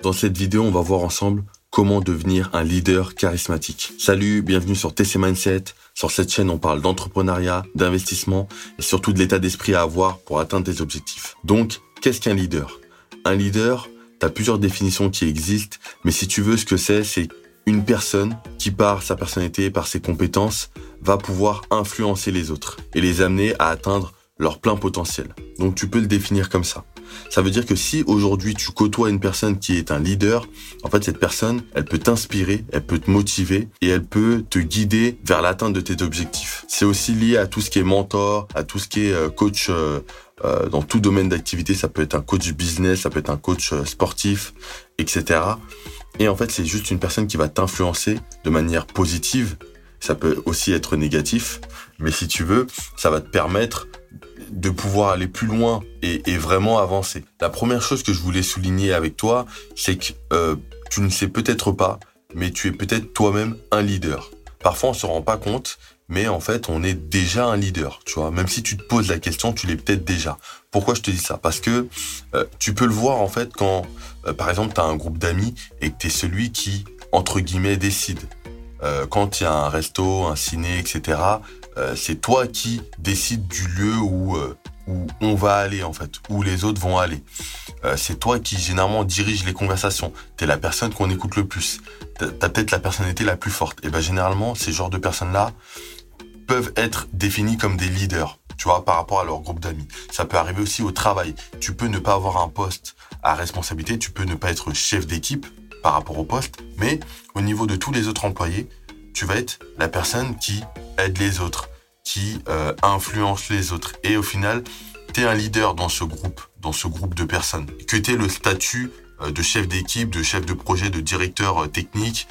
Dans cette vidéo, on va voir ensemble comment devenir un leader charismatique. Salut, bienvenue sur TC Mindset. Sur cette chaîne, on parle d'entrepreneuriat, d'investissement et surtout de l'état d'esprit à avoir pour atteindre tes objectifs. Donc, qu'est-ce qu'un leader? Un leader, tu plusieurs définitions qui existent, mais si tu veux, ce que c'est, c'est une personne qui, par sa personnalité, par ses compétences, va pouvoir influencer les autres et les amener à atteindre leur plein potentiel. Donc tu peux le définir comme ça. Ça veut dire que si aujourd'hui tu côtoies une personne qui est un leader, en fait cette personne, elle peut t'inspirer, elle peut te motiver et elle peut te guider vers l'atteinte de tes objectifs. C'est aussi lié à tout ce qui est mentor, à tout ce qui est euh, coach euh, euh, dans tout domaine d'activité. Ça peut être un coach business, ça peut être un coach sportif, etc. Et en fait c'est juste une personne qui va t'influencer de manière positive. Ça peut aussi être négatif, mais si tu veux, ça va te permettre de pouvoir aller plus loin et, vraiment avancer. La première chose que je voulais souligner avec toi, c'est que euh, tu ne sais peut-être pas, mais tu es peut-être toi-même un leader. Parfois, on se rend pas compte, mais en fait, on est déjà un leader, tu vois. Même si tu te poses la question, tu l'es peut-être déjà. Pourquoi je te dis ça? Parce que euh, tu peux le voir, en fait, quand, euh, par exemple, tu as un groupe d'amis et que tu es celui qui, entre guillemets, décide. quand il y a un resto, un ciné, etc., euh, c'est toi qui décides du lieu où, euh, où on va aller en fait, où les autres vont aller. Euh, c'est toi qui généralement dirige les conversations. T'es la personne qu'on écoute le plus. T'as peut-être la personnalité la plus forte. Et ben généralement, ces genres de personnes-là peuvent être définies comme des leaders, tu vois, par rapport à leur groupe d'amis. Ça peut arriver aussi au travail. Tu peux ne pas avoir un poste à responsabilité, tu peux ne pas être chef d'équipe par rapport au poste, mais au niveau de tous les autres employés, tu vas être la personne qui aide les autres, qui euh, influence les autres. Et au final, tu es un leader dans ce groupe, dans ce groupe de personnes. Que tu aies le statut euh, de chef d'équipe, de chef de projet, de directeur euh, technique,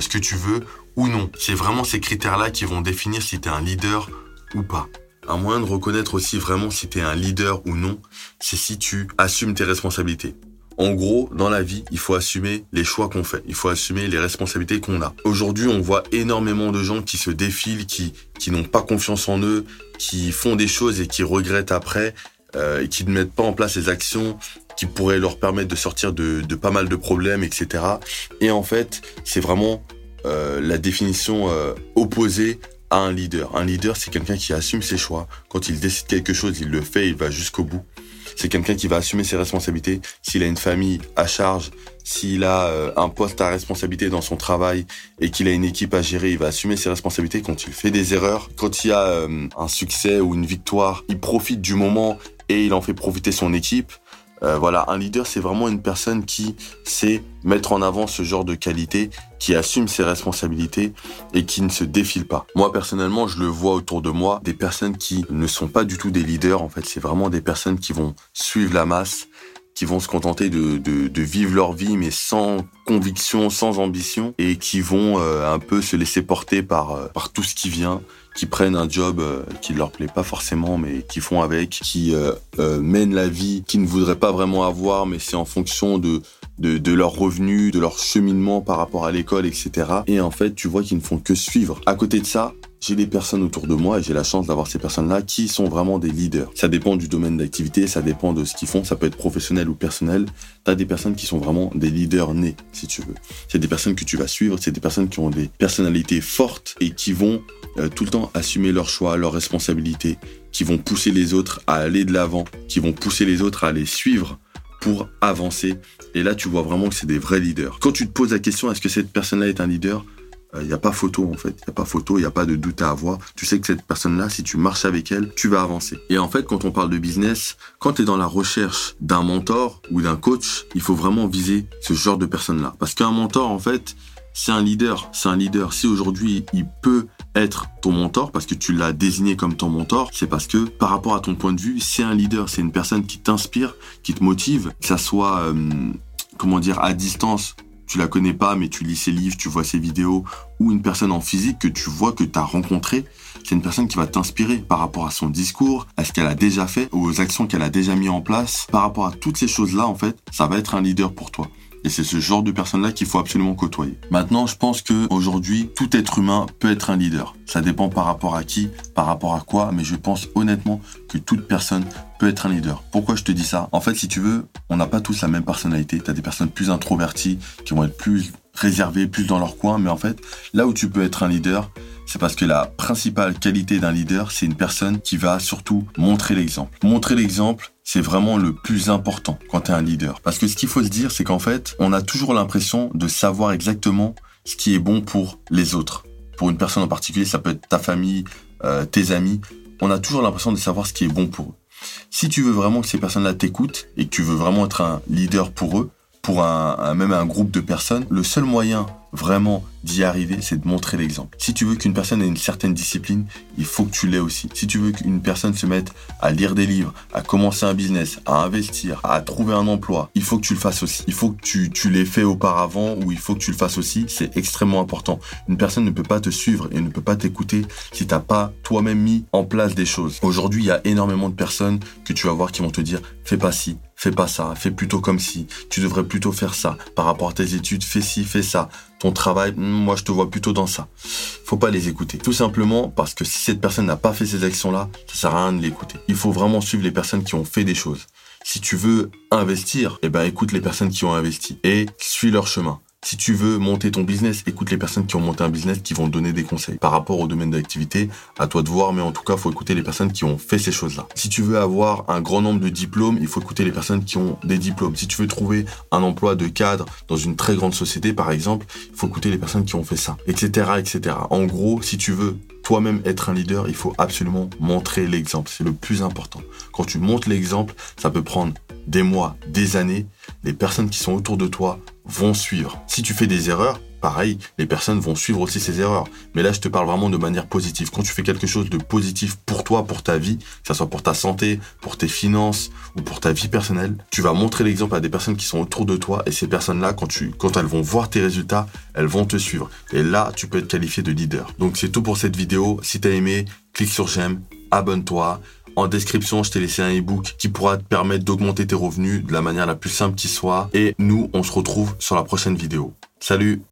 ce que tu veux, ou non. C'est vraiment ces critères-là qui vont définir si tu es un leader ou pas. Un moyen de reconnaître aussi vraiment si tu es un leader ou non, c'est si tu assumes tes responsabilités. En gros, dans la vie, il faut assumer les choix qu'on fait. Il faut assumer les responsabilités qu'on a. Aujourd'hui, on voit énormément de gens qui se défilent, qui, qui n'ont pas confiance en eux, qui font des choses et qui regrettent après, euh, et qui ne mettent pas en place les actions qui pourraient leur permettre de sortir de, de pas mal de problèmes, etc. Et en fait, c'est vraiment euh, la définition euh, opposée à un leader. Un leader, c'est quelqu'un qui assume ses choix. Quand il décide quelque chose, il le fait, il va jusqu'au bout c'est quelqu'un qui va assumer ses responsabilités. S'il a une famille à charge, s'il a euh, un poste à responsabilité dans son travail et qu'il a une équipe à gérer, il va assumer ses responsabilités quand il fait des erreurs. Quand il y a euh, un succès ou une victoire, il profite du moment et il en fait profiter son équipe. Euh, voilà, un leader, c'est vraiment une personne qui sait mettre en avant ce genre de qualité, qui assume ses responsabilités et qui ne se défile pas. Moi, personnellement, je le vois autour de moi, des personnes qui ne sont pas du tout des leaders, en fait, c'est vraiment des personnes qui vont suivre la masse, qui vont se contenter de, vivre leur vie, mais sans conviction, sans ambition, et qui vont euh, un peu se laisser porter par, euh, par tout ce qui vient, qui prennent un job euh, qui ne leur plaît pas forcément, mais qui font avec, qui mènent la vie qu'ils ne voudraient pas vraiment avoir, mais c'est en fonction de, de, de leurs revenus, de leur cheminement par rapport à l'école, etc. Et en fait, tu vois qu'ils ne font que suivre. À côté de ça, j'ai des personnes autour de moi et j'ai la chance d'avoir ces personnes-là qui sont vraiment des leaders. Ça dépend du domaine d'activité, ça dépend de ce qu'ils font, ça peut être professionnel ou personnel. T'as des personnes qui sont vraiment des leaders nés, si tu veux. C'est des personnes que tu vas suivre, c'est des personnes qui ont des personnalités fortes et qui vont euh, tout le temps assumer leurs choix, leurs responsabilités, qui vont pousser les autres à aller de l'avant, qui vont pousser les autres à les suivre pour avancer. Et là, tu vois vraiment que c'est des vrais leaders. Quand tu te poses la question, est-ce que cette personne-là est un leader? Il euh, n'y a pas photo en fait, il n'y a pas photo, il n'y a pas de doute à avoir. Tu sais que cette personne-là, si tu marches avec elle, tu vas avancer. Et en fait, quand on parle de business, quand tu es dans la recherche d'un mentor ou d'un coach, il faut vraiment viser ce genre de personne-là. Parce qu'un mentor, en fait, c'est un leader. C'est un leader. Si aujourd'hui, il peut être ton mentor parce que tu l'as désigné comme ton mentor, c'est parce que par rapport à ton point de vue, c'est un leader, c'est une personne qui t'inspire, qui te motive, que ça soit euh, comment dire à distance tu la connais pas, mais tu lis ses livres, tu vois ses vidéos, ou une personne en physique que tu vois, que tu as rencontré, c'est une personne qui va t'inspirer par rapport à son discours, à ce qu'elle a déjà fait, aux actions qu'elle a déjà mis en place. Par rapport à toutes ces choses-là, en fait, ça va être un leader pour toi. Et c'est ce genre de personnes-là qu'il faut absolument côtoyer. Maintenant, je pense que aujourd'hui, tout être humain peut être un leader. Ça dépend par rapport à qui, par rapport à quoi, mais je pense honnêtement que toute personne peut être un leader. Pourquoi je te dis ça? En fait, si tu veux, on n'a pas tous la même personnalité. Tu as des personnes plus introverties qui vont être plus réservées, plus dans leur coin, mais en fait, là où tu peux être un leader, c'est parce que la principale qualité d'un leader, c'est une personne qui va surtout montrer l'exemple. Montrer l'exemple, c'est vraiment le plus important quand tu un leader. Parce que ce qu'il faut se dire, c'est qu'en fait, on a toujours l'impression de savoir exactement ce qui est bon pour les autres. Pour une personne en particulier, ça peut être ta famille, euh, tes amis. On a toujours l'impression de savoir ce qui est bon pour eux. Si tu veux vraiment que ces personnes-là t'écoutent et que tu veux vraiment être un leader pour eux, pour un, même un groupe de personnes, le seul moyen vraiment d'y arriver, c'est de montrer l'exemple. Si tu veux qu'une personne ait une certaine discipline, il faut que tu l'aies aussi. Si tu veux qu'une personne se mette à lire des livres, à commencer un business, à investir, à trouver un emploi, il faut que tu le fasses aussi. Il faut que tu, tu l'aies fait auparavant ou il faut que tu le fasses aussi. C'est extrêmement important. Une personne ne peut pas te suivre et ne peut pas t'écouter si t'as pas toi-même mis en place des choses. Aujourd'hui, il y a énormément de personnes que tu vas voir qui vont te dire fais pas ci, fais pas ça, fais plutôt comme si, tu devrais plutôt faire ça. Par rapport à tes études, fais ci, fais ça. Ton travail, hmm, moi je te vois plutôt dans ça. Faut pas les écouter. Tout simplement parce que si cette personne n'a pas fait ces actions-là, ça sert à rien de l'écouter. Il faut vraiment suivre les personnes qui ont fait des choses. Si tu veux investir, eh ben écoute les personnes qui ont investi et suis leur chemin. Si tu veux monter ton business, écoute les personnes qui ont monté un business qui vont donner des conseils. Par rapport au domaine d'activité, à toi de voir, mais en tout cas, faut écouter les personnes qui ont fait ces choses-là. Si tu veux avoir un grand nombre de diplômes, il faut écouter les personnes qui ont des diplômes. Si tu veux trouver un emploi de cadre dans une très grande société, par exemple, il faut écouter les personnes qui ont fait ça, etc., etc. En gros, si tu veux toi-même être un leader, il faut absolument montrer l'exemple. C'est le plus important. Quand tu montres l'exemple, ça peut prendre des mois, des années. Les personnes qui sont autour de toi vont suivre. Si tu fais des erreurs, pareil, les personnes vont suivre aussi ces erreurs. Mais là, je te parle vraiment de manière positive. Quand tu fais quelque chose de positif pour toi, pour ta vie, que ce soit pour ta santé, pour tes finances ou pour ta vie personnelle, tu vas montrer l'exemple à des personnes qui sont autour de toi et ces personnes-là, quand elles vont voir tes résultats, elles vont te suivre. Et là, tu peux être qualifié de leader. Donc c'est tout pour cette vidéo. Si t'as aimé, clique sur j'aime, abonne-toi. En description, je t'ai laissé un ebook qui pourra te permettre d'augmenter tes revenus de la manière la plus simple qui soit. Et nous, on se retrouve sur la prochaine vidéo. Salut